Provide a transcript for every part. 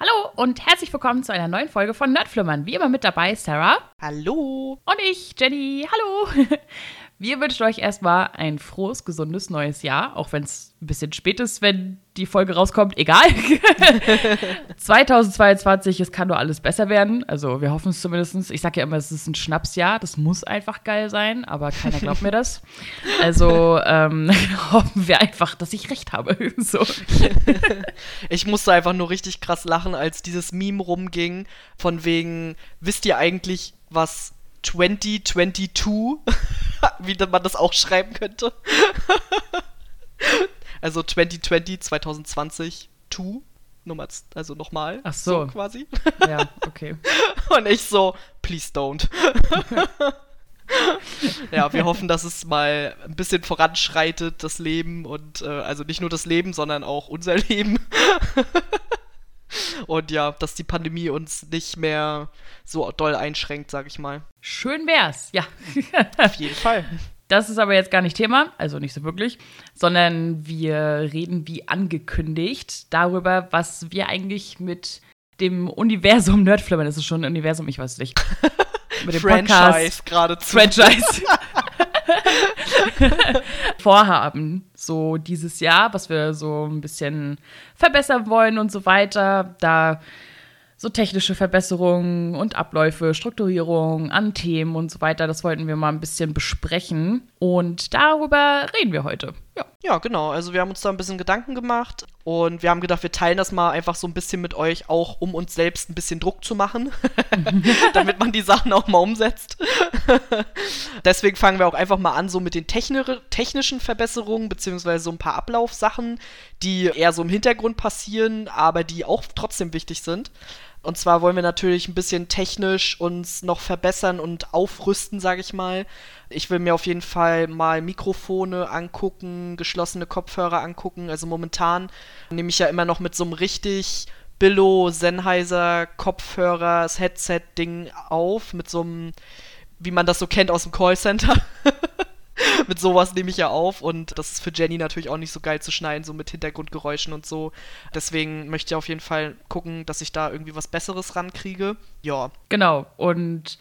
Hallo und herzlich willkommen zu einer neuen Folge von Nerdflimmern. Wie immer mit dabei Sarah. Hallo. Und ich, Jenny. Hallo. Wir wünschen euch erstmal ein frohes, gesundes neues Jahr, auch wenn es ein bisschen spät ist, wenn die Folge rauskommt. Egal. 2022, es kann nur alles besser werden. Also wir hoffen es zumindest. Ich sage ja immer, es ist ein Schnapsjahr. Das muss einfach geil sein, aber keiner glaubt mir das. Also ähm, hoffen wir einfach, dass ich recht habe. so. Ich musste einfach nur richtig krass lachen, als dieses Meme rumging, von wegen, wisst ihr eigentlich, was 2022, wie man das auch schreiben könnte. also 2020, 2020, 2, Nummer, also nochmal. Ach so. so. quasi. Ja, okay. Und ich so, please don't. ja, wir hoffen, dass es mal ein bisschen voranschreitet, das Leben und äh, also nicht nur das Leben, sondern auch unser Leben. Und ja, dass die Pandemie uns nicht mehr so doll einschränkt, sag ich mal. Schön wär's, ja. Auf jeden Fall. Das ist aber jetzt gar nicht Thema, also nicht so wirklich, sondern wir reden wie angekündigt darüber, was wir eigentlich mit dem Universum Nerdflimmern, das ist schon ein Universum, ich weiß es nicht. Mit dem Franchise geradezu. Franchise. vorhaben, so dieses Jahr, was wir so ein bisschen verbessern wollen und so weiter. Da so technische Verbesserungen und Abläufe, Strukturierung an Themen und so weiter. Das wollten wir mal ein bisschen besprechen und darüber reden wir heute. Ja. ja, genau. Also wir haben uns da ein bisschen Gedanken gemacht und wir haben gedacht, wir teilen das mal einfach so ein bisschen mit euch, auch um uns selbst ein bisschen Druck zu machen, damit man die Sachen auch mal umsetzt. Deswegen fangen wir auch einfach mal an, so mit den technischen Verbesserungen, beziehungsweise so ein paar Ablaufsachen, die eher so im Hintergrund passieren, aber die auch trotzdem wichtig sind. Und zwar wollen wir natürlich ein bisschen technisch uns noch verbessern und aufrüsten, sage ich mal. Ich will mir auf jeden Fall mal Mikrofone angucken, geschlossene Kopfhörer angucken. Also momentan nehme ich ja immer noch mit so einem richtig Billo Sennheiser Kopfhörer, das Headset-Ding auf, mit so einem, wie man das so kennt aus dem Callcenter. mit sowas nehme ich ja auf und das ist für Jenny natürlich auch nicht so geil zu schneiden, so mit Hintergrundgeräuschen und so. Deswegen möchte ich auf jeden Fall gucken, dass ich da irgendwie was Besseres rankriege. Ja. Genau. Und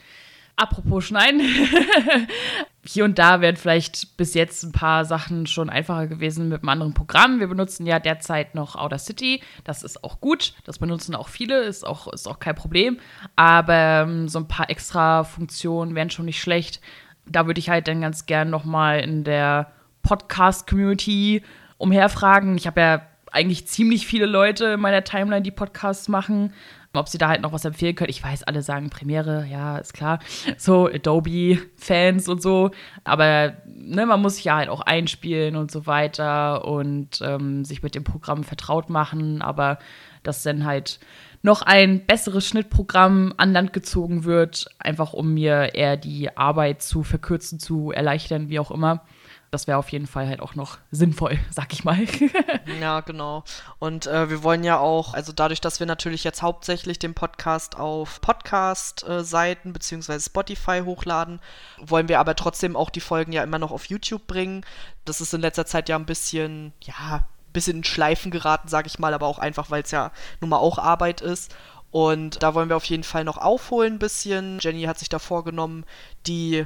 apropos Schneiden. Hier und da wären vielleicht bis jetzt ein paar Sachen schon einfacher gewesen mit einem anderen Programm. Wir benutzen ja derzeit noch Outer City. Das ist auch gut. Das benutzen auch viele. Ist auch, ist auch kein Problem. Aber ähm, so ein paar extra Funktionen wären schon nicht schlecht da würde ich halt dann ganz gern noch mal in der Podcast-Community umherfragen. Ich habe ja eigentlich ziemlich viele Leute in meiner Timeline, die Podcasts machen. Ob sie da halt noch was empfehlen können. Ich weiß, alle sagen Premiere, ja, ist klar. So Adobe-Fans und so. Aber ne, man muss sich ja halt auch einspielen und so weiter und ähm, sich mit dem Programm vertraut machen. Aber das dann halt noch ein besseres Schnittprogramm an Land gezogen wird, einfach um mir eher die Arbeit zu verkürzen, zu erleichtern, wie auch immer. Das wäre auf jeden Fall halt auch noch sinnvoll, sag ich mal. ja, genau. Und äh, wir wollen ja auch, also dadurch, dass wir natürlich jetzt hauptsächlich den Podcast auf Podcast-Seiten äh, bzw. Spotify hochladen, wollen wir aber trotzdem auch die Folgen ja immer noch auf YouTube bringen. Das ist in letzter Zeit ja ein bisschen, ja, bisschen in Schleifen geraten, sage ich mal, aber auch einfach, weil es ja nun mal auch Arbeit ist. Und da wollen wir auf jeden Fall noch aufholen ein bisschen. Jenny hat sich da vorgenommen, die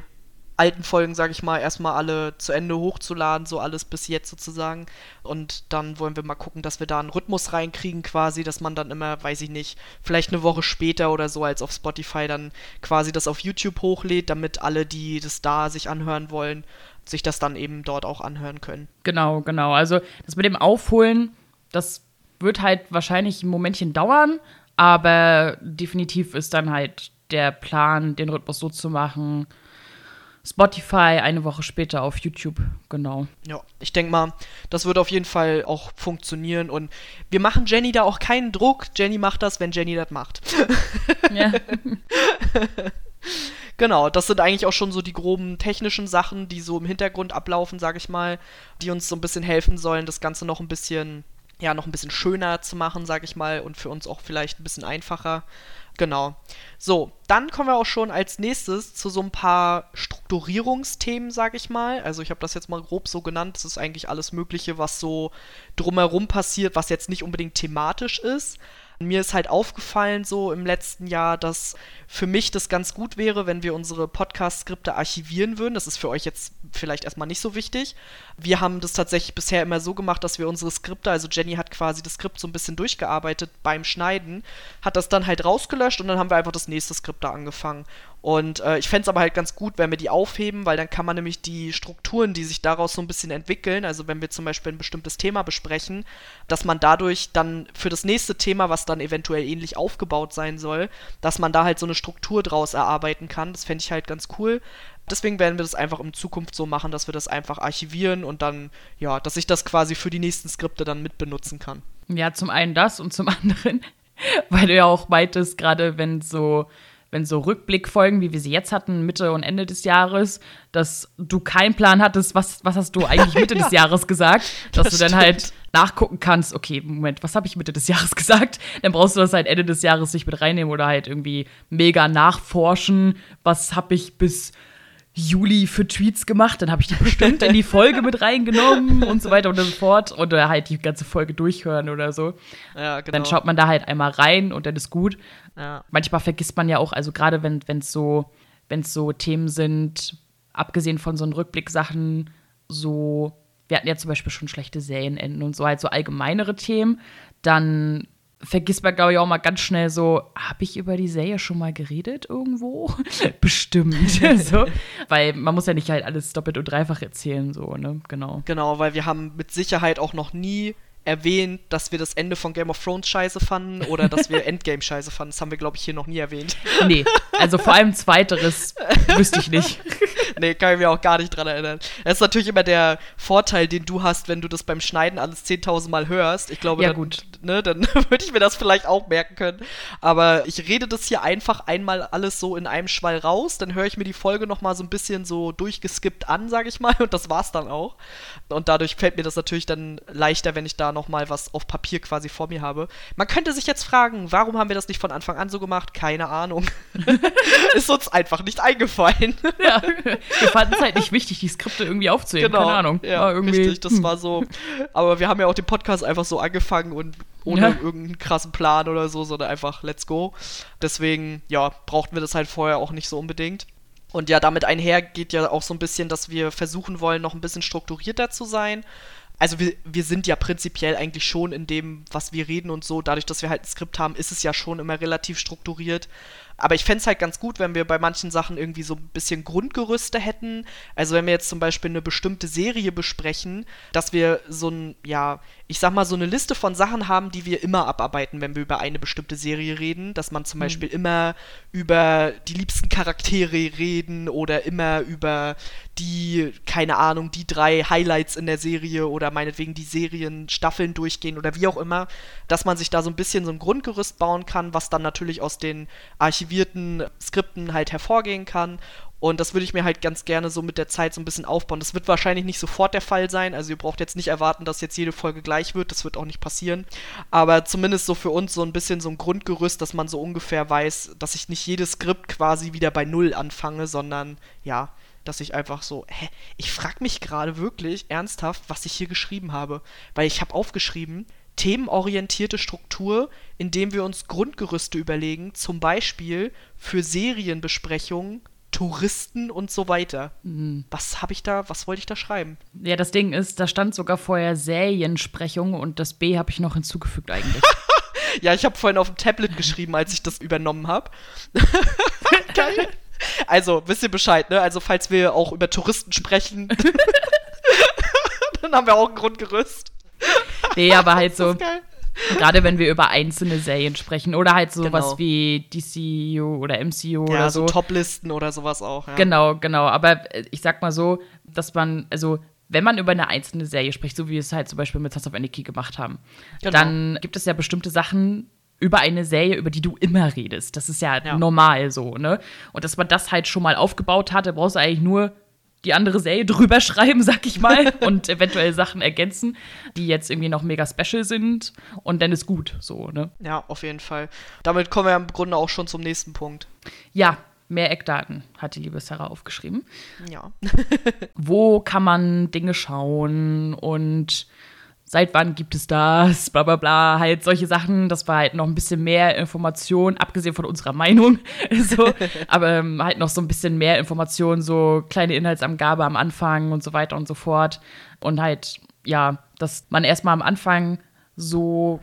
alten Folgen, sage ich mal, erstmal alle zu Ende hochzuladen, so alles bis jetzt sozusagen. Und dann wollen wir mal gucken, dass wir da einen Rhythmus reinkriegen quasi, dass man dann immer, weiß ich nicht, vielleicht eine Woche später oder so als auf Spotify dann quasi das auf YouTube hochlädt, damit alle, die das da sich anhören wollen, sich das dann eben dort auch anhören können. Genau, genau. Also das mit dem Aufholen, das wird halt wahrscheinlich ein Momentchen dauern, aber definitiv ist dann halt der Plan, den Rhythmus so zu machen. Spotify eine Woche später auf YouTube, genau. Ja, ich denke mal, das wird auf jeden Fall auch funktionieren und wir machen Jenny da auch keinen Druck. Jenny macht das, wenn Jenny das macht. Ja. Genau, das sind eigentlich auch schon so die groben technischen Sachen, die so im Hintergrund ablaufen, sag ich mal, die uns so ein bisschen helfen sollen, das Ganze noch ein bisschen, ja, noch ein bisschen schöner zu machen, sag ich mal, und für uns auch vielleicht ein bisschen einfacher. Genau. So, dann kommen wir auch schon als nächstes zu so ein paar Strukturierungsthemen, sag ich mal. Also ich habe das jetzt mal grob so genannt. Das ist eigentlich alles Mögliche, was so drumherum passiert, was jetzt nicht unbedingt thematisch ist. Mir ist halt aufgefallen so im letzten Jahr, dass für mich das ganz gut wäre, wenn wir unsere Podcast-Skripte archivieren würden. Das ist für euch jetzt vielleicht erstmal nicht so wichtig. Wir haben das tatsächlich bisher immer so gemacht, dass wir unsere Skripte, also Jenny hat quasi das Skript so ein bisschen durchgearbeitet beim Schneiden, hat das dann halt rausgelöscht und dann haben wir einfach das nächste Skript da angefangen. Und äh, ich fände es aber halt ganz gut, wenn wir die aufheben, weil dann kann man nämlich die Strukturen, die sich daraus so ein bisschen entwickeln, also wenn wir zum Beispiel ein bestimmtes Thema besprechen, dass man dadurch dann für das nächste Thema, was dann eventuell ähnlich aufgebaut sein soll, dass man da halt so eine Struktur draus erarbeiten kann. Das fände ich halt ganz cool. Deswegen werden wir das einfach in Zukunft so machen, dass wir das einfach archivieren und dann, ja, dass ich das quasi für die nächsten Skripte dann mitbenutzen kann. Ja, zum einen das und zum anderen, weil du ja auch meintest, gerade wenn so wenn so Rückblickfolgen, wie wir sie jetzt hatten, Mitte und Ende des Jahres, dass du keinen Plan hattest, was, was hast du eigentlich Mitte ja. des Jahres gesagt, dass das du dann halt stimmt. halt nachgucken kannst, okay, Moment, was habe ich Mitte des Jahres gesagt? Dann brauchst du das halt Ende des Jahres nicht mit reinnehmen oder halt irgendwie mega nachforschen, was habe ich bis Juli für Tweets gemacht, dann habe ich die bestimmt in die Folge mit reingenommen und so weiter und so fort. Oder halt die ganze Folge durchhören oder so. Ja, genau. Dann schaut man da halt einmal rein und dann ist gut. Ja. Manchmal vergisst man ja auch, also gerade wenn es so, wenn's so Themen sind, abgesehen von so einen Rückblicksachen, so, wir hatten ja zum Beispiel schon schlechte Serienenden und so, halt so allgemeinere Themen, dann vergisst man, glaube ich, auch mal ganz schnell so, habe ich über die Serie schon mal geredet irgendwo? Bestimmt. so. Weil man muss ja nicht halt alles doppelt und dreifach erzählen, so, ne? Genau. Genau, weil wir haben mit Sicherheit auch noch nie erwähnt, dass wir das Ende von Game of Thrones scheiße fanden oder dass wir Endgame scheiße fanden. Das haben wir, glaube ich, hier noch nie erwähnt. Nee, also vor allem zweiteres wüsste ich nicht. Nee, kann ich mir auch gar nicht dran erinnern. Das ist natürlich immer der Vorteil, den du hast, wenn du das beim Schneiden alles 10.000 Mal hörst. Ich glaube, ja, dann, gut. Ne, dann würde ich mir das vielleicht auch merken können. Aber ich rede das hier einfach einmal alles so in einem Schwall raus. Dann höre ich mir die Folge nochmal so ein bisschen so durchgeskippt an, sage ich mal. Und das war's dann auch. Und dadurch fällt mir das natürlich dann leichter, wenn ich da noch mal was auf Papier quasi vor mir habe. Man könnte sich jetzt fragen, warum haben wir das nicht von Anfang an so gemacht? Keine Ahnung. Ist uns einfach nicht eingefallen. ja, wir fanden es halt nicht wichtig, die Skripte irgendwie aufzuheben. Genau. Keine Ahnung. Ja, irgendwie, richtig, das hm. war so. Aber wir haben ja auch den Podcast einfach so angefangen und ohne ja. irgendeinen krassen Plan oder so, sondern einfach let's go. Deswegen, ja, brauchten wir das halt vorher auch nicht so unbedingt. Und ja, damit einher geht ja auch so ein bisschen, dass wir versuchen wollen, noch ein bisschen strukturierter zu sein also wir, wir sind ja prinzipiell eigentlich schon in dem, was wir reden und so, dadurch, dass wir halt ein Skript haben, ist es ja schon immer relativ strukturiert. Aber ich fände es halt ganz gut, wenn wir bei manchen Sachen irgendwie so ein bisschen Grundgerüste hätten. Also wenn wir jetzt zum Beispiel eine bestimmte Serie besprechen, dass wir so ein, ja, ich sag mal, so eine Liste von Sachen haben, die wir immer abarbeiten, wenn wir über eine bestimmte Serie reden. Dass man zum mhm. Beispiel immer über die liebsten Charaktere reden oder immer über die, keine Ahnung, die drei Highlights in der Serie oder meinetwegen die Serien, Staffeln durchgehen oder wie auch immer. Dass man sich da so ein bisschen so ein Grundgerüst bauen kann, was dann natürlich aus den Archiven archivierten Skripten halt hervorgehen kann. Und das würde ich mir halt ganz gerne so mit der Zeit so ein bisschen aufbauen. Das wird wahrscheinlich nicht sofort der Fall sein. Also ihr braucht jetzt nicht erwarten, dass jetzt jede Folge gleich wird. Das wird auch nicht passieren. Aber zumindest so für uns so ein bisschen so ein Grundgerüst, dass man so ungefähr weiß, dass ich nicht jedes Skript quasi wieder bei Null anfange, sondern ja, dass ich einfach so, hä, ich frage mich gerade wirklich ernsthaft, was ich hier geschrieben habe. Weil ich habe aufgeschrieben, themenorientierte Struktur, indem wir uns Grundgerüste überlegen, zum Beispiel für Serienbesprechungen, Touristen und so weiter. Mhm. Was habe ich da, was wollte ich da schreiben? Ja, das Ding ist, da stand sogar vorher Seriensprechung und das B habe ich noch hinzugefügt eigentlich. ja, ich habe vorhin auf dem Tablet geschrieben, als ich das übernommen habe. Geil. Also, wisst ihr Bescheid, ne? Also, falls wir auch über Touristen sprechen, dann haben wir auch ein Grundgerüst. Nee, aber halt so. Gerade wenn wir über einzelne Serien sprechen oder halt sowas genau. wie DCU oder MCU ja, oder so. so Toplisten oder sowas auch. Ja. Genau, genau. Aber äh, ich sag mal so, dass man, also wenn man über eine einzelne Serie spricht, so wie wir es halt zum Beispiel mit Sons of Anarchy gemacht haben, genau. dann gibt es ja bestimmte Sachen über eine Serie, über die du immer redest. Das ist ja, ja, normal so, ne? Und dass man das halt schon mal aufgebaut hat, da brauchst du eigentlich nur die andere Serie drüber schreiben, sag ich mal, und eventuell Sachen ergänzen, die jetzt irgendwie noch mega special sind und dann ist gut, so, ne? Ja, auf jeden Fall. Damit kommen wir im Grunde auch schon zum nächsten Punkt. Ja, mehr Eckdaten, hat die liebe Sarah aufgeschrieben. Ja. Wo kann man Dinge schauen und seit wann gibt es das, bla bla bla, halt solche Sachen, das war halt noch ein bisschen mehr Information, abgesehen von unserer Meinung, so, aber ähm, halt noch so ein bisschen mehr Information, so kleine Inhaltsangabe am Anfang und so weiter und so fort. Und halt, ja, dass man erstmal am Anfang so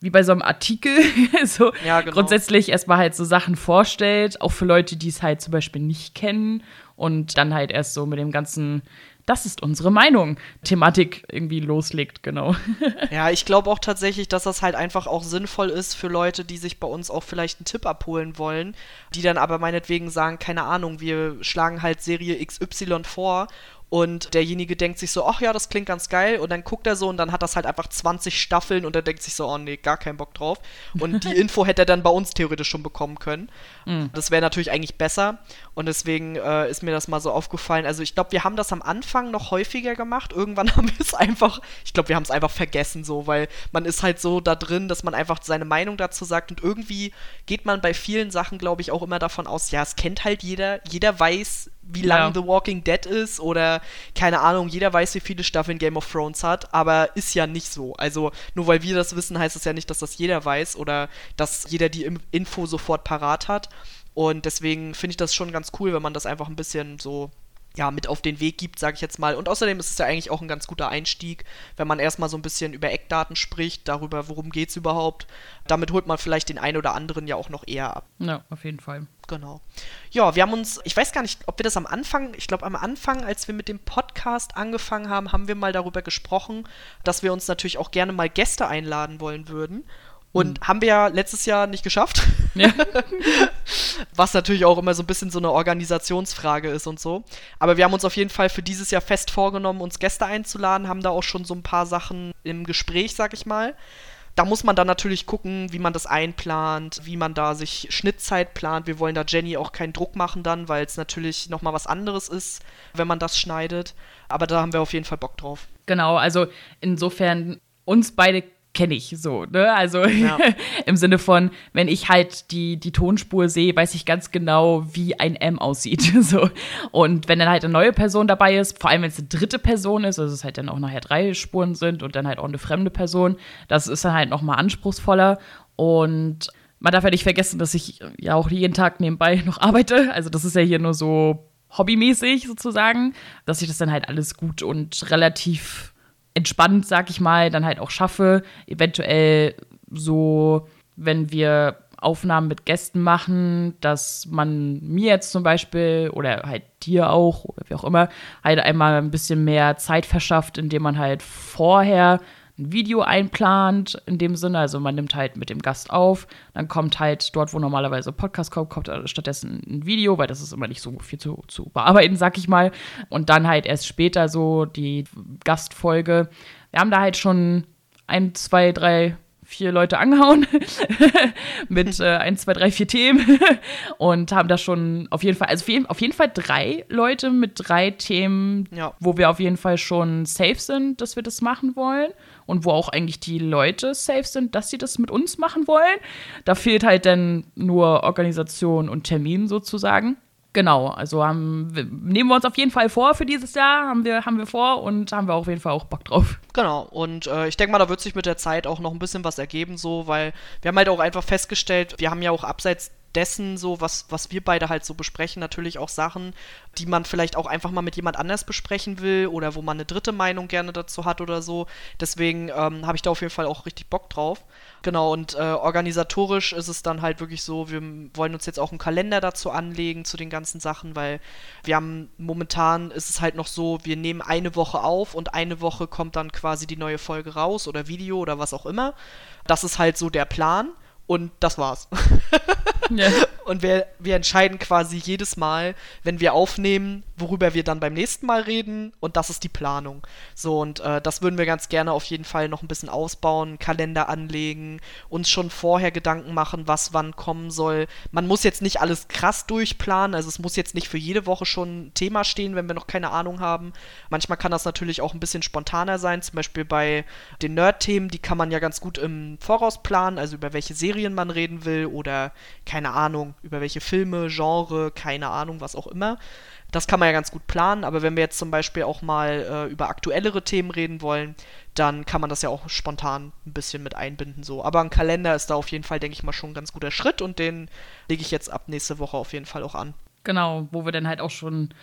wie bei so einem Artikel, so ja, genau. grundsätzlich erstmal halt so Sachen vorstellt, auch für Leute, die es halt zum Beispiel nicht kennen und dann halt erst so mit dem ganzen das ist unsere Meinung, Thematik irgendwie loslegt, genau. Ja, ich glaube auch tatsächlich, dass das halt einfach auch sinnvoll ist für Leute, die sich bei uns auch vielleicht einen Tipp abholen wollen, die dann aber meinetwegen sagen, keine Ahnung, wir schlagen halt Serie XY vor und derjenige denkt sich so, ach ja, das klingt ganz geil. Und dann guckt er so und dann hat das halt einfach 20 Staffeln und er denkt sich so, oh nee, gar keinen Bock drauf. Und die Info hätte er dann bei uns theoretisch schon bekommen können. Mhm. Das wäre natürlich eigentlich besser. Und deswegen äh, ist mir das mal so aufgefallen. Also ich glaube, wir haben das am Anfang noch häufiger gemacht. Irgendwann haben wir es einfach, ich glaube, wir haben es einfach vergessen so, weil man ist halt so da drin, dass man einfach seine Meinung dazu sagt. Und irgendwie geht man bei vielen Sachen, glaube ich, auch immer davon aus, ja, es kennt halt jeder. Jeder weiß, wie lang ja. The Walking Dead ist oder keine Ahnung, jeder weiß, wie viele Staffeln Game of Thrones hat, aber ist ja nicht so. Also nur weil wir das wissen, heißt es ja nicht, dass das jeder weiß oder dass jeder die Info sofort parat hat. Und deswegen finde ich das schon ganz cool, wenn man das einfach ein bisschen so ja, mit auf den Weg gibt, sage ich jetzt mal. Und außerdem ist es ja eigentlich auch ein ganz guter Einstieg, wenn man erstmal so ein bisschen über Eckdaten spricht, darüber, worum geht es überhaupt. Damit holt man vielleicht den einen oder anderen ja auch noch eher ab. Ja, auf jeden Fall. Genau. Ja, wir haben uns, ich weiß gar nicht, ob wir das am Anfang, ich glaube am Anfang, als wir mit dem Podcast angefangen haben, haben wir mal darüber gesprochen, dass wir uns natürlich auch gerne mal Gäste einladen wollen würden. Und mhm. haben wir ja letztes Jahr nicht geschafft. Ja. Was natürlich auch immer so ein bisschen so eine Organisationsfrage ist und so. Aber wir haben uns auf jeden Fall für dieses Jahr fest vorgenommen, uns Gäste einzuladen, haben da auch schon so ein paar Sachen im Gespräch, sag ich mal. Da muss man dann natürlich gucken, wie man das einplant, wie man da sich Schnittzeit plant. Wir wollen da Jenny auch keinen Druck machen dann, weil es natürlich nochmal was anderes ist, wenn man das schneidet. Aber da haben wir auf jeden Fall Bock drauf. Genau, also insofern uns beide kenne ich so, ne? Also ja. im Sinne von, wenn ich halt die, die Tonspur sehe, weiß ich ganz genau, wie ein M aussieht. so. Und wenn dann halt eine neue Person dabei ist, vor allem wenn es eine dritte Person ist, also es halt dann auch nachher drei Spuren sind und dann halt auch eine fremde Person, das ist dann halt nochmal anspruchsvoller. Und man darf ja nicht vergessen, dass ich ja auch jeden Tag nebenbei noch arbeite. Also das ist ja hier nur so hobbymäßig sozusagen, dass ich das dann halt alles gut und relativ entspannt, sag ich mal, dann halt auch schaffe. Eventuell so, wenn wir Aufnahmen mit Gästen machen, dass man mir jetzt zum Beispiel oder halt dir auch oder wie auch immer halt einmal ein bisschen mehr Zeit verschafft, indem man halt vorher ein Video einplant, in dem Sinne. Also man nimmt halt mit dem Gast auf, dann kommt halt dort, wo normalerweise Podcast kommt, kommt stattdessen ein Video, weil das ist immer nicht so viel zu, zu bearbeiten, sag ich mal. Und dann halt erst später so die Gastfolge. Wir haben da halt schon ein, zwei, drei vier Leute angehauen mit äh, ein, zwei, drei, vier Themen und haben da schon auf jeden Fall, also auf jeden Fall drei Leute mit drei Themen, ja. wo wir auf jeden Fall schon safe sind, dass wir das machen wollen und wo auch eigentlich die Leute safe sind, dass sie das mit uns machen wollen. Da fehlt halt dann nur Organisation und Termin sozusagen. Genau, also haben, nehmen wir uns auf jeden Fall vor für dieses Jahr, haben wir, haben wir vor und haben wir auf jeden Fall auch Bock drauf. Genau, und äh, ich denke mal, da wird sich mit der Zeit auch noch ein bisschen was ergeben, so, weil wir haben halt auch einfach festgestellt, wir haben ja auch abseits dessen, so was, was wir beide halt so besprechen, natürlich auch Sachen, die man vielleicht auch einfach mal mit jemand anders besprechen will oder wo man eine dritte Meinung gerne dazu hat oder so. Deswegen ähm, habe ich da auf jeden Fall auch richtig Bock drauf. Genau, und äh, organisatorisch ist es dann halt wirklich so, wir wollen uns jetzt auch einen Kalender dazu anlegen, zu den ganzen Sachen, weil wir haben momentan ist es halt noch so, wir nehmen eine Woche auf und eine Woche kommt dann quasi die neue Folge raus oder Video oder was auch immer. Das ist halt so der Plan. Und das war's. ja. Und wir, wir entscheiden quasi jedes Mal, wenn wir aufnehmen, worüber wir dann beim nächsten Mal reden. Und das ist die Planung. So, und äh, das würden wir ganz gerne auf jeden Fall noch ein bisschen ausbauen, Kalender anlegen, uns schon vorher Gedanken machen, was wann kommen soll. Man muss jetzt nicht alles krass durchplanen. Also es muss jetzt nicht für jede Woche schon ein Thema stehen, wenn wir noch keine Ahnung haben. Manchmal kann das natürlich auch ein bisschen spontaner sein. Zum Beispiel bei den Nerd-Themen, die kann man ja ganz gut im Voraus planen, also über welche Serie Serien man reden will oder keine Ahnung, Über welche Filme, Genre, keine Ahnung, was auch immer. Das kann man ja ganz gut planen, aber wenn wir jetzt zum Beispiel auch mal äh, über aktuellere Themen reden wollen, dann kann man das ja auch spontan ein bisschen mit einbinden so. Aber ein Kalender ist da auf jeden Fall, denke ich mal, schon ein ganz guter Schritt und den lege ich jetzt ab nächste Woche auf jeden Fall auch an. Genau, wo wir dann halt auch schon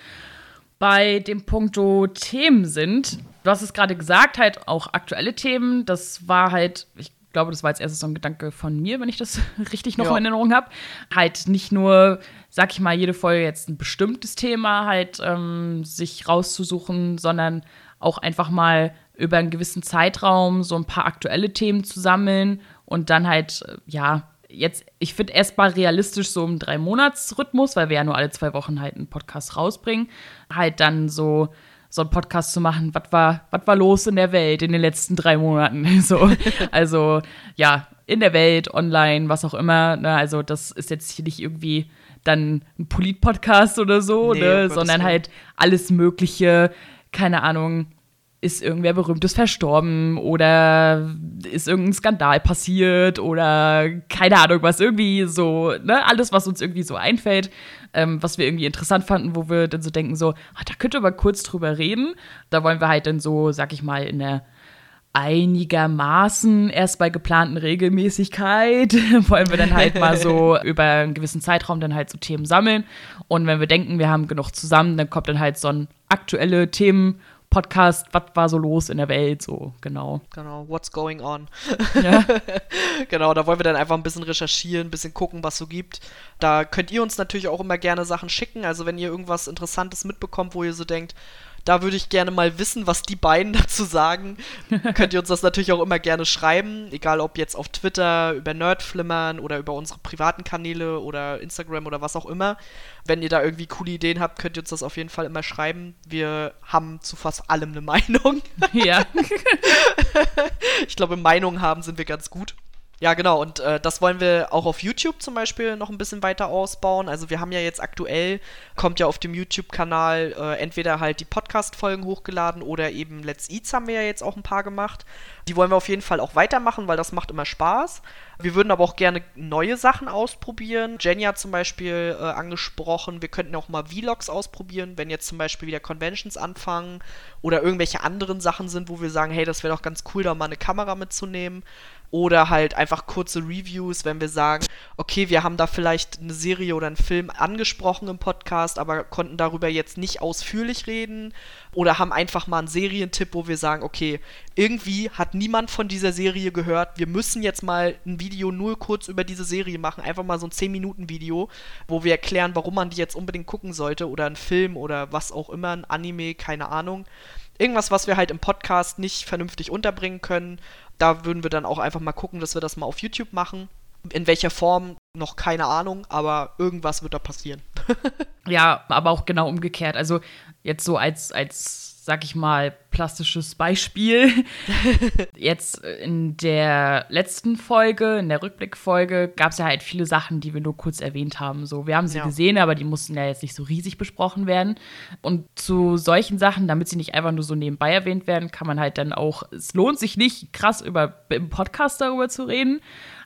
bei dem Punkto Themen sind. Du hast es gerade gesagt, halt auch aktuelle Themen. Das war halt, ich glaube, das war als erstes so ein Gedanke von mir, wenn ich das richtig noch ja. in Erinnerung habe. Halt nicht nur, sag ich mal, jede Folge jetzt ein bestimmtes Thema halt ähm, sich rauszusuchen, sondern auch einfach mal über einen gewissen Zeitraum so ein paar aktuelle Themen zu sammeln und dann halt, äh, ja, jetzt, ich finde erstmal realistisch so im Drei-Monats-Rhythmus, weil wir ja nur alle zwei Wochen halt einen Podcast rausbringen, halt dann so so einen Podcast zu machen, was war, was war los in der Welt in den letzten drei Monaten? So, also ja, in der Welt, online, was auch immer. Ne? Also das ist jetzt hier nicht irgendwie dann ein Polit-Podcast oder so, nee, ne? sondern halt alles Mögliche, keine Ahnung, ist irgendwer Berühmtes verstorben oder ist irgendein Skandal passiert oder keine Ahnung was, irgendwie so, ne, alles, was uns irgendwie so einfällt, ähm, was wir irgendwie interessant fanden, wo wir dann so denken, so, ah, da könnte man kurz drüber reden. Da wollen wir halt dann so, sag ich mal, in der einigermaßen erst bei geplanten Regelmäßigkeit wollen wir dann halt mal so über einen gewissen Zeitraum dann halt so Themen sammeln. Und wenn wir denken, wir haben genug zusammen, dann kommt dann halt so ein aktuelle Themen Podcast, was war so los in der Welt, so, genau. Genau, what's going on. Ja. genau, da wollen wir dann einfach ein bisschen recherchieren, ein bisschen gucken, was so gibt. Da könnt ihr uns natürlich auch immer gerne Sachen schicken. Also, wenn ihr irgendwas Interessantes mitbekommt, wo ihr so denkt, da würde ich gerne mal wissen, was die beiden dazu sagen. Könnt ihr uns das natürlich auch immer gerne schreiben, egal ob jetzt auf Twitter, über Nerdflimmern oder über unsere privaten Kanäle oder Instagram oder was auch immer. Wenn ihr da irgendwie coole Ideen habt, könnt ihr uns das auf jeden Fall immer schreiben. Wir haben zu fast allem eine Meinung. Ja. ich glaube, Meinung haben sind wir ganz gut. Ja, genau. Und äh, das wollen wir auch auf YouTube zum Beispiel noch ein bisschen weiter ausbauen. Also wir haben ja jetzt aktuell, kommt ja auf dem YouTube-Kanal äh, entweder halt die Podcast-Folgen hochgeladen oder eben Let's Eats haben wir ja jetzt auch ein paar gemacht. Die wollen wir auf jeden Fall auch weitermachen, weil das macht immer Spaß. Wir würden aber auch gerne neue Sachen ausprobieren. Jenny hat zum Beispiel äh, angesprochen, wir könnten auch mal Vlogs ausprobieren, wenn jetzt zum Beispiel wieder Conventions anfangen oder irgendwelche anderen Sachen sind, wo wir sagen, hey, das wäre doch ganz cool, da mal eine Kamera mitzunehmen. Oder halt einfach kurze Reviews, wenn wir sagen, okay, wir haben da vielleicht eine Serie oder einen Film angesprochen im Podcast, aber konnten darüber jetzt nicht ausführlich reden. Oder haben einfach mal einen Serientipp, wo wir sagen, okay, irgendwie hat niemand von dieser Serie gehört. Wir müssen jetzt mal ein Video nur kurz über diese Serie machen. Einfach mal so ein 10-Minuten-Video, wo wir erklären, warum man die jetzt unbedingt gucken sollte. Oder ein Film oder was auch immer, ein Anime, keine Ahnung irgendwas, was wir halt im Podcast nicht vernünftig unterbringen können. Da würden wir dann auch einfach mal gucken, dass wir das mal auf YouTube machen. In welcher Form, noch keine Ahnung, aber irgendwas wird da passieren. ja, aber auch genau umgekehrt. Also jetzt so als, als sag ich mal, plastisches Beispiel. Jetzt in der letzten Folge, in der Rückblickfolge, gab es ja halt viele Sachen, die wir nur kurz erwähnt haben. So, wir haben sie ja. gesehen, aber die mussten ja jetzt nicht so riesig besprochen werden. Und zu solchen Sachen, damit sie nicht einfach nur so nebenbei erwähnt werden, kann man halt dann auch, es lohnt sich nicht, krass über im Podcast darüber zu reden.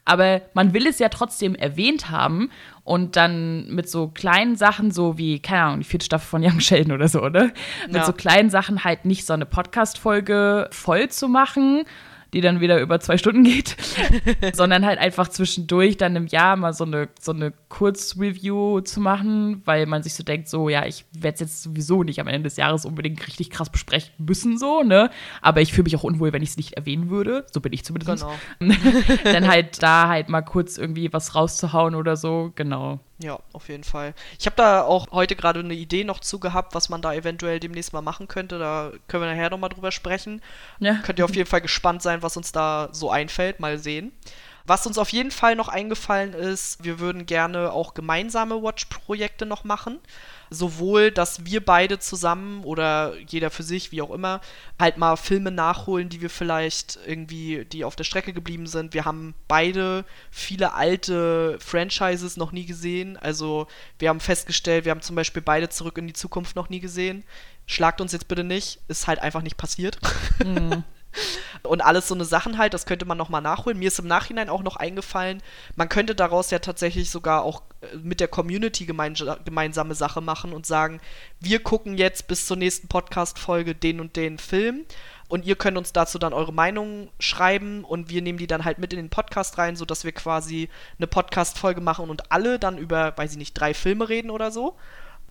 Aber man will es ja trotzdem erwähnt haben und dann mit so kleinen Sachen, so wie, keine Ahnung, die vierte Staffel von Young Sheldon oder so, ne? Mit ja. so kleinen Sachen halt nicht so eine Podcast-Folge voll zu machen die dann wieder über zwei Stunden geht, sondern halt einfach zwischendurch dann im Jahr mal so eine, so eine Kurzreview zu machen, weil man sich so denkt, so, ja, ich werde es jetzt sowieso nicht am Ende des Jahres unbedingt richtig krass besprechen müssen, so, ne? Aber ich fühle mich auch unwohl, wenn ich es nicht erwähnen würde. So bin ich zumindest. Genau. dann halt da halt mal kurz irgendwie was rauszuhauen oder so, genau. Ja, auf jeden Fall. Ich habe da auch heute gerade eine Idee noch zu gehabt, was man da eventuell demnächst mal machen könnte. Da können wir nachher nochmal drüber sprechen. Ja. Könnt ihr auf jeden Fall gespannt sein, was uns da so einfällt. Mal sehen. Was uns auf jeden Fall noch eingefallen ist, wir würden gerne auch gemeinsame Watch-Projekte noch machen sowohl, dass wir beide zusammen oder jeder für sich, wie auch immer, halt mal Filme nachholen, die wir vielleicht irgendwie, die auf der Strecke geblieben sind. Wir haben beide viele alte Franchises noch nie gesehen. Also wir haben festgestellt, wir haben zum Beispiel beide zurück in die Zukunft noch nie gesehen. Schlagt uns jetzt bitte nicht, ist halt einfach nicht passiert. Mhm. Und alles so eine Sachen halt, das könnte man nochmal nachholen. Mir ist im Nachhinein auch noch eingefallen, man könnte daraus ja tatsächlich sogar auch äh, mit der Community gemeins gemeinsame Sache machen und sagen, wir gucken jetzt bis zur nächsten Podcast-Folge den und den Film und ihr könnt uns dazu dann eure Meinung schreiben und wir nehmen die dann halt mit in den Podcast rein, sodass wir quasi eine Podcast-Folge machen und alle dann über, weiß ich nicht, drei Filme reden oder so.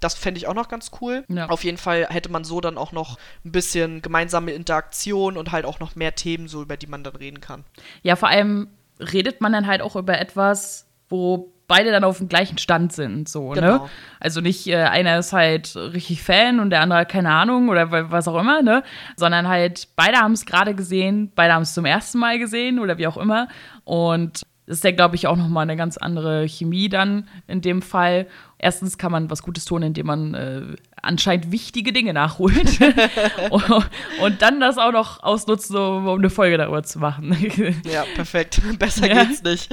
Das fände ich auch noch ganz cool. Ja. Auf jeden Fall hätte man so dann auch noch ein bisschen gemeinsame Interaktion und halt auch noch mehr Themen, so über die man dann reden kann. Ja, vor allem redet man dann halt auch über etwas, wo beide dann auf dem gleichen Stand sind, so, ne? genau. ne? Also nicht äh, einer ist halt richtig Fan und der andere keine Ahnung oder was auch immer, ne? Sondern halt beide haben es gerade gesehen, beide haben es zum ersten Mal gesehen oder wie auch immer und ist ja, glaube ich, auch nochmal eine ganz andere Chemie dann in dem Fall. Erstens kann man was Gutes tun, indem man äh, anscheinend wichtige Dinge nachholt. und, dann das auch noch ausnutzen, um eine Folge darüber zu machen. ja, perfekt. Besser ja. geht's nicht.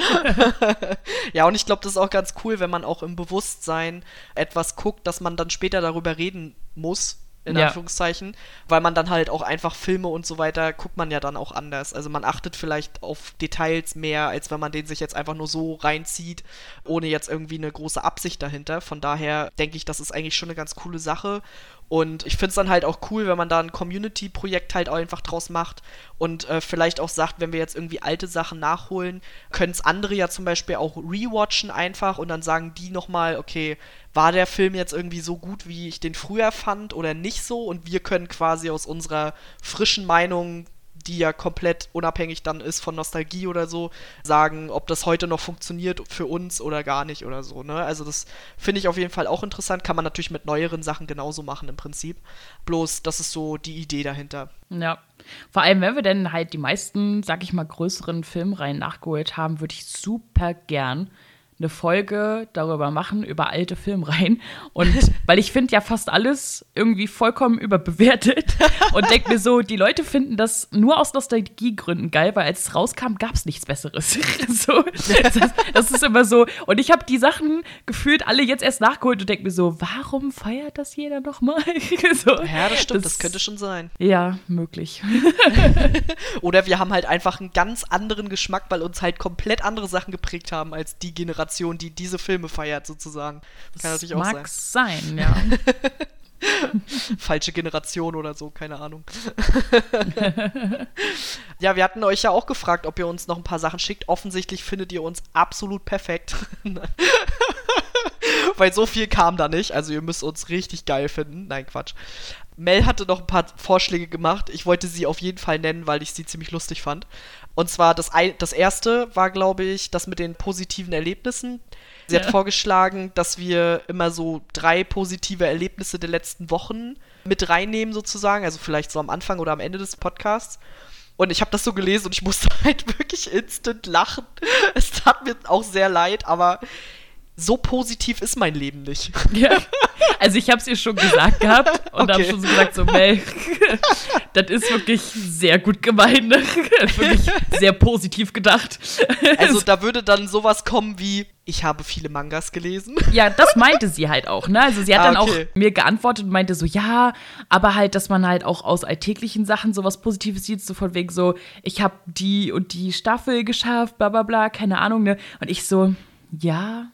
ja, und ich glaube, das ist auch ganz cool, wenn man auch im Bewusstsein etwas guckt, dass man dann später darüber reden muss in ja. Anführungszeichen, weil man dann halt auch einfach Filme und so weiter guckt man ja dann auch anders. Also man achtet vielleicht auf Details mehr, als wenn man den sich jetzt einfach nur so reinzieht, ohne jetzt irgendwie eine große Absicht dahinter. Von daher denke ich, das ist eigentlich schon eine ganz coole Sache und ich finde es dann halt auch cool, wenn man da ein Community-Projekt halt auch einfach draus macht und äh, vielleicht auch sagt, wenn wir jetzt irgendwie alte Sachen nachholen, können es andere ja zum Beispiel auch rewatchen einfach und dann sagen die nochmal, okay, war der Film jetzt irgendwie so gut, wie ich den früher fand oder nicht so? Und wir können quasi aus unserer frischen Meinung die ja komplett unabhängig dann ist von Nostalgie oder so, sagen, ob das heute noch funktioniert für uns oder gar nicht oder so. Ne? Also das finde ich auf jeden Fall auch interessant. Kann man natürlich mit neueren Sachen genauso machen im Prinzip. Bloß, das ist so die Idee dahinter. Ja. Vor allem, wenn wir denn halt die meisten, sag ich mal, größeren Filmreihen nachgeholt haben, würde ich super gern eine Folge darüber machen, über alte Filmreihen. Und weil ich finde ja fast alles irgendwie vollkommen überbewertet und denke mir so, die Leute finden das nur aus Nostalgiegründen geil, weil als es rauskam, gab es nichts Besseres. so, das, das, ist immer so. Und ich habe die Sachen gefühlt alle jetzt erst nachgeholt und denke mir so, warum feiert das jeder nochmal? so, ja, das stimmt, das, das könnte schon sein. Ja, möglich. Oder wir haben halt einfach einen ganz anderen Geschmack, weil uns halt komplett andere Sachen geprägt haben als die Generation Generation, die diese Filme feiert, sozusagen. Das Kann natürlich auch mag sein. sein, ja. Falsche Generation oder so, keine Ahnung. ja, wir hatten euch ja auch gefragt, ob ihr uns noch ein paar Sachen schickt. Offensichtlich findet ihr uns absolut perfekt. Weil so viel kam da nicht. Also ihr müsst uns richtig geil finden. Nein, Quatsch. Mel hatte noch ein paar Vorschläge gemacht. Ich wollte sie auf jeden Fall nennen, weil ich sie ziemlich lustig fand. Und zwar das, das erste war, glaube ich, das mit den positiven Erlebnissen. Sie ja. hat vorgeschlagen, dass wir immer so drei positive Erlebnisse der letzten Wochen mit reinnehmen, sozusagen. Also vielleicht so am Anfang oder am Ende des Podcasts. Und ich habe das so gelesen und ich musste halt wirklich instant lachen. Es tat mir auch sehr leid, aber so positiv ist mein Leben nicht. Ja. Also ich habe es ihr schon gesagt gehabt und okay. habe schon so gesagt, so Mel, das ist wirklich sehr gut gemeint. Ne? wirklich sehr positiv gedacht. Also da würde dann sowas kommen wie, ich habe viele Mangas gelesen. Ja, das meinte sie halt auch, ne? Also sie hat ah, dann okay. auch mir geantwortet und meinte so, ja, aber halt, dass man halt auch aus alltäglichen Sachen sowas Positives sieht, so von wegen so, ich habe die und die Staffel geschafft, bla bla bla, keine Ahnung, ne? Und ich so, ja,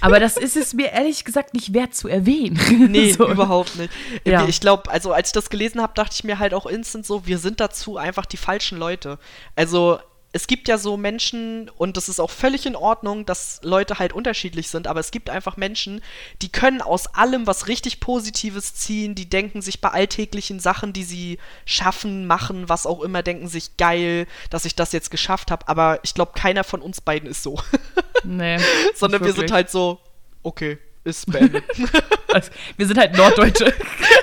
aber das ist es mir ehrlich gesagt nicht wert zu erwähnen. Nee, so. überhaupt nicht. Ja. Ich glaube, also als ich das gelesen habe, dachte ich mir halt auch instant so, wir sind dazu einfach die falschen Leute. Also es gibt ja so Menschen, und das ist auch völlig in Ordnung, dass Leute halt unterschiedlich sind, aber es gibt einfach Menschen, die können aus allem was richtig Positives ziehen, die denken sich bei alltäglichen Sachen, die sie schaffen, machen, was auch immer, denken sich geil, dass ich das jetzt geschafft habe, aber ich glaube, keiner von uns beiden ist so. Nee. Sondern wir sind halt so, okay, ist beendet. Also, wir sind halt Norddeutsche.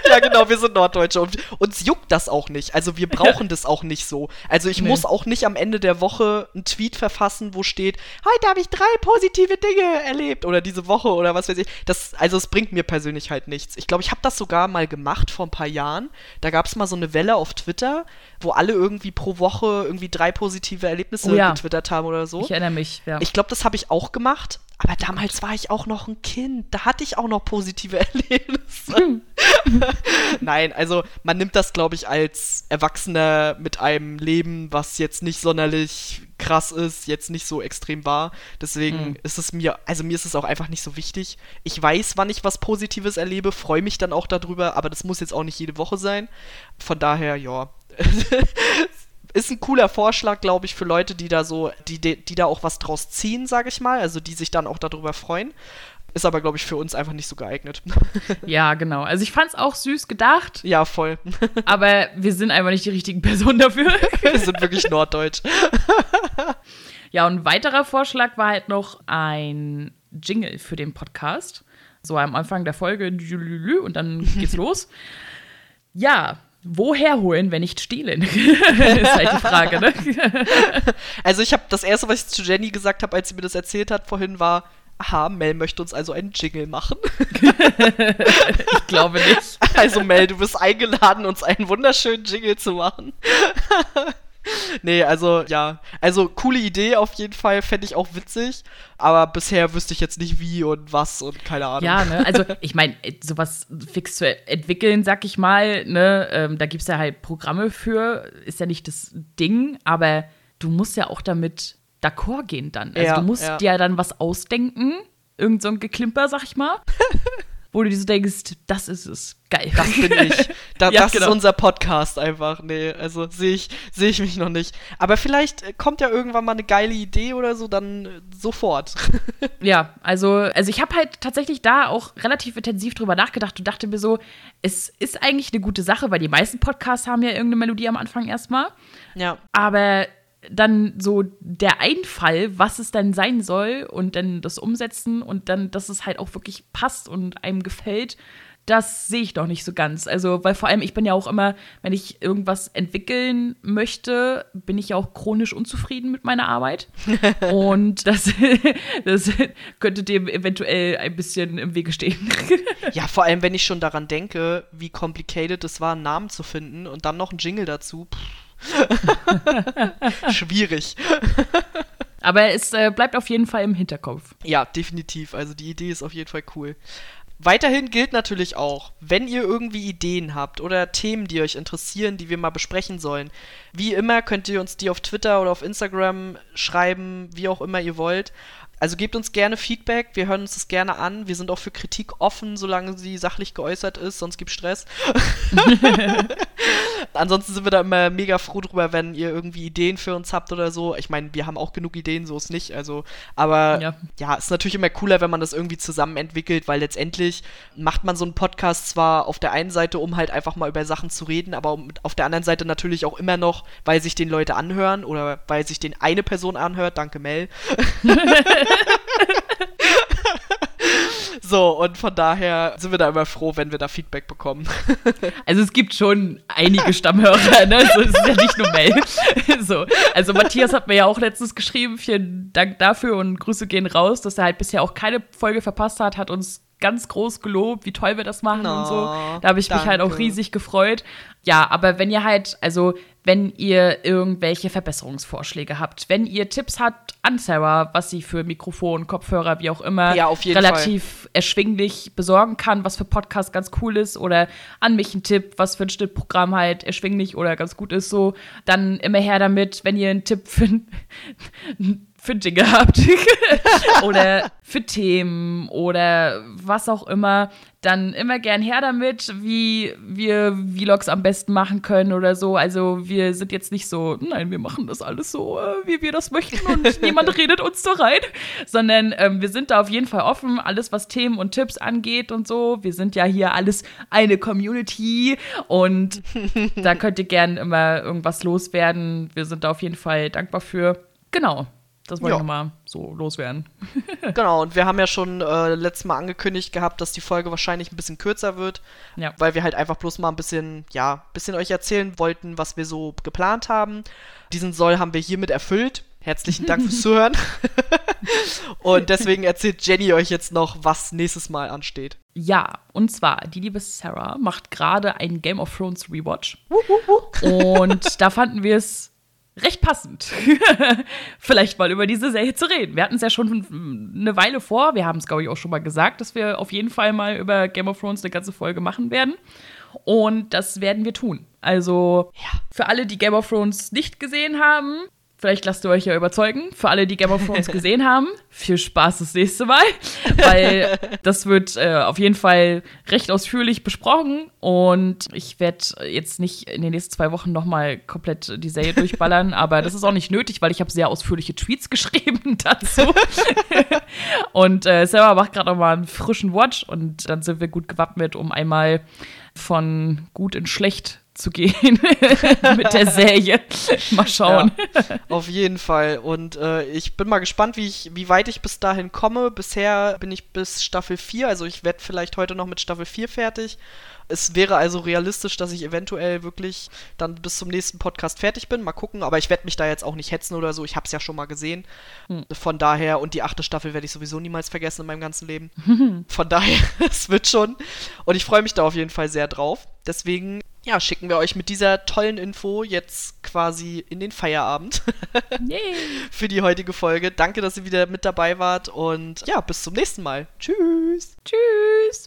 ja, genau, wir sind Norddeutsche. Und uns juckt das auch nicht. Also wir brauchen ja. das auch nicht so. Also ich nee. muss auch nicht am Ende der Woche einen Tweet verfassen, wo steht, heute habe ich drei positive Dinge erlebt. Oder diese Woche oder was weiß ich. Das, also es bringt mir persönlich halt nichts. Ich glaube, ich habe das sogar mal gemacht vor ein paar Jahren. Da gab es mal so eine Welle auf Twitter, wo alle irgendwie pro Woche irgendwie drei positive Erlebnisse oh ja. getwittert haben oder so. Ich erinnere mich, ja. Ich glaube, das habe ich auch gemacht. Aber damals war ich auch noch ein Kind. Da hatte ich auch noch positive Erlebnisse. Nein, also man nimmt das, glaube ich, als Erwachsener mit einem Leben, was jetzt nicht sonderlich krass ist, jetzt nicht so extrem war. Deswegen mhm. ist es mir, also mir ist es auch einfach nicht so wichtig. Ich weiß, wann ich was Positives erlebe, freue mich dann auch darüber, aber das muss jetzt auch nicht jede Woche sein. Von daher, ja. ist ein cooler Vorschlag, glaube ich, für Leute, die da so, die, die, da auch was draus ziehen, sage ich mal, also die sich dann auch darüber freuen. Ist aber, glaube ich, für uns einfach nicht so geeignet. Ja, genau. Also ich fand es auch süß gedacht. Ja, voll. aber wir sind einfach nicht die richtigen Personen dafür. wir sind wirklich norddeutsch. ja, und ein weiterer Vorschlag war halt noch ein Jingle für den Podcast. So am Anfang der Folge und dann geht's los. Ja, woher holen, wenn nicht stehlen? ist halt die Frage, ne? also ich habe das erste, was ich zu Jenny gesagt habe, als sie mir das erzählt hat vorhin, war, aha, Mel möchte uns also einen Jingle machen. ich glaube nicht. Also Mel, du bist eingeladen, uns einen wunderschönen Jingle zu machen. nee, also ja. Also coole Idee auf jeden Fall, fände ich auch witzig. Aber bisher wüsste ich jetzt nicht wie und was und keine Ahnung. Ja, ne? Also ich meine, sowas fix zu entwickeln, sag ich mal, ne? Ähm, da gibt es ja halt Programme für, ist ja nicht das Ding, aber du musst ja auch damit d'accord gehen dann. Also ja, du musst ja. dir dann was ausdenken, irgend so ein Geklimper, sag ich mal. wo du dir so denkst, das ist es. Geil. Das bin ich. Da, ja, das genau. ist unser Podcast einfach. Nee, also sehe ich, seh ich mich noch nicht. Aber vielleicht äh, kommt ja irgendwann mal eine geile Idee oder so, dann äh, sofort. ja, also, also ich habe halt tatsächlich da auch relativ intensiv drüber nachgedacht und dachte mir so, es ist eigentlich eine gute Sache, weil die meisten Podcasts haben ja irgendeine Melodie am Anfang erstmal. Ja. Aber dann so der Einfall, was es dann sein soll und dann das Umsetzen und dann, dass es halt auch wirklich passt und einem gefällt, das sehe ich doch nicht so ganz. Also, weil vor allem ich bin ja auch immer, wenn ich irgendwas entwickeln möchte, bin ich ja auch chronisch unzufrieden mit meiner Arbeit. und das, das könnte dem eventuell ein bisschen im Wege stehen. ja, vor allem, wenn ich schon daran denke, wie complicated es war, einen Namen zu finden und dann noch einen Jingle dazu. Pff Schwierig. Aber es äh, bleibt auf jeden Fall im Hinterkopf. Ja, definitiv. Also die Idee ist auf jeden Fall cool. Weiterhin gilt natürlich auch, wenn ihr irgendwie Ideen habt oder Themen, die euch interessieren, die wir mal besprechen sollen. Wie immer könnt ihr uns die auf Twitter oder auf Instagram schreiben, wie auch immer ihr wollt. Also gebt uns gerne Feedback, wir hören uns das gerne an. Wir sind auch für Kritik offen, solange sie sachlich geäußert ist, sonst gibt Stress. Ansonsten sind wir da immer mega froh drüber, wenn ihr irgendwie Ideen für uns habt oder so. Ich meine, wir haben auch genug Ideen, so ist nicht. Also, aber ja. ja, ist natürlich immer cooler, wenn man das irgendwie zusammen entwickelt, weil letztendlich macht man so einen Podcast zwar auf der einen Seite, um halt einfach mal über Sachen zu reden, aber auf der anderen Seite natürlich auch immer noch, weil sich den Leute anhören oder weil sich den eine Person anhört. Danke, Mel. so, und von daher sind wir da immer froh, wenn wir da Feedback bekommen. also es gibt schon einige Stammhörer, ne? So, es ist ja nicht nur Mail. so. Also Matthias hat mir ja auch letztens geschrieben, vielen Dank dafür und Grüße gehen raus, dass er halt bisher auch keine Folge verpasst hat, hat uns ganz groß gelobt, wie toll wir das machen no, und so. Da habe ich danke. mich halt auch riesig gefreut. Ja, aber wenn ihr halt, also wenn ihr irgendwelche Verbesserungsvorschläge habt, wenn ihr Tipps habt an Sarah, was sie für Mikrofon, Kopfhörer, wie auch immer, ja, relativ Fall. erschwinglich besorgen kann, was für Podcast ganz cool ist, oder an mich ein Tipp, was für ein Schnittprogramm halt erschwinglich oder ganz gut ist, so, dann immer her damit, wenn ihr einen Tipp für für Jingle habt oder für Themen oder was auch immer, dann immer gern her damit, wie wir Vlogs am besten machen können oder so. Also wir sind jetzt nicht so, nein, wir machen das alles so, äh, wie wir das möchten und niemand redet uns so rein, sondern ähm, wir sind da auf jeden Fall offen, alles was Themen und Tipps angeht und so. Wir sind ja hier alles eine Community und da könnt ihr gern immer irgendwas loswerden. Wir sind da auf jeden Fall dankbar für. Genau. Das wollte ich nochmal so loswerden. genau, und wir haben ja schon äh, letztes Mal angekündigt gehabt, dass die Folge wahrscheinlich ein bisschen kürzer wird. Ja. Weil wir halt einfach bloß mal ein bisschen, ja, ein bisschen euch erzählen wollten, was wir so geplant haben. Diesen Soll haben wir hiermit erfüllt. Herzlichen Dank fürs Zuhören. und deswegen erzählt Jenny euch jetzt noch, was nächstes Mal ansteht. Ja, und zwar, die liebe Sarah macht gerade einen Game of Thrones Rewatch. und da fanden wir es recht passend, vielleicht mal über diese Serie zu reden. Wir hatten es ja schon eine Weile vor. Wir haben es, glaube ich, auch schon mal gesagt, dass wir auf jeden Fall mal über Game of Thrones eine ganze Folge machen werden. Und das werden wir tun. Also ja. für alle, die Game of Thrones nicht gesehen haben, Vielleicht lasst ihr euch ja überzeugen. Für alle, die Game of Thrones gesehen haben, viel Spaß das nächste Mal, weil das wird äh, auf jeden Fall recht ausführlich besprochen und ich werde jetzt nicht in den nächsten zwei Wochen nochmal komplett die Serie durchballern, aber das ist auch nicht nötig, weil ich habe sehr ausführliche Tweets geschrieben dazu. und äh, selber macht gerade nochmal einen frischen Watch und dann sind wir gut gewappnet, um einmal von gut in schlecht zu gehen mit der Serie. Mal schauen. Ja, auf jeden Fall. Und äh, ich bin mal gespannt, wie, ich, wie weit ich bis dahin komme. Bisher bin ich bis Staffel 4, also ich werde vielleicht heute noch mit Staffel 4 fertig. Es wäre also realistisch, dass ich eventuell wirklich dann bis zum nächsten Podcast fertig bin. Mal gucken, aber ich werde mich da jetzt auch nicht hetzen oder so. Ich habe es ja schon mal gesehen. Hm. Von daher, und die achte Staffel werde ich sowieso niemals vergessen in meinem ganzen Leben. Von daher, es wird schon. Und ich freue mich da auf jeden Fall sehr drauf. Deswegen, ja, schicken wir euch mit dieser tollen Info jetzt quasi in den Feierabend für die heutige Folge. Danke, dass ihr wieder mit dabei wart und ja, bis zum nächsten Mal. Tschüss. Tschüss.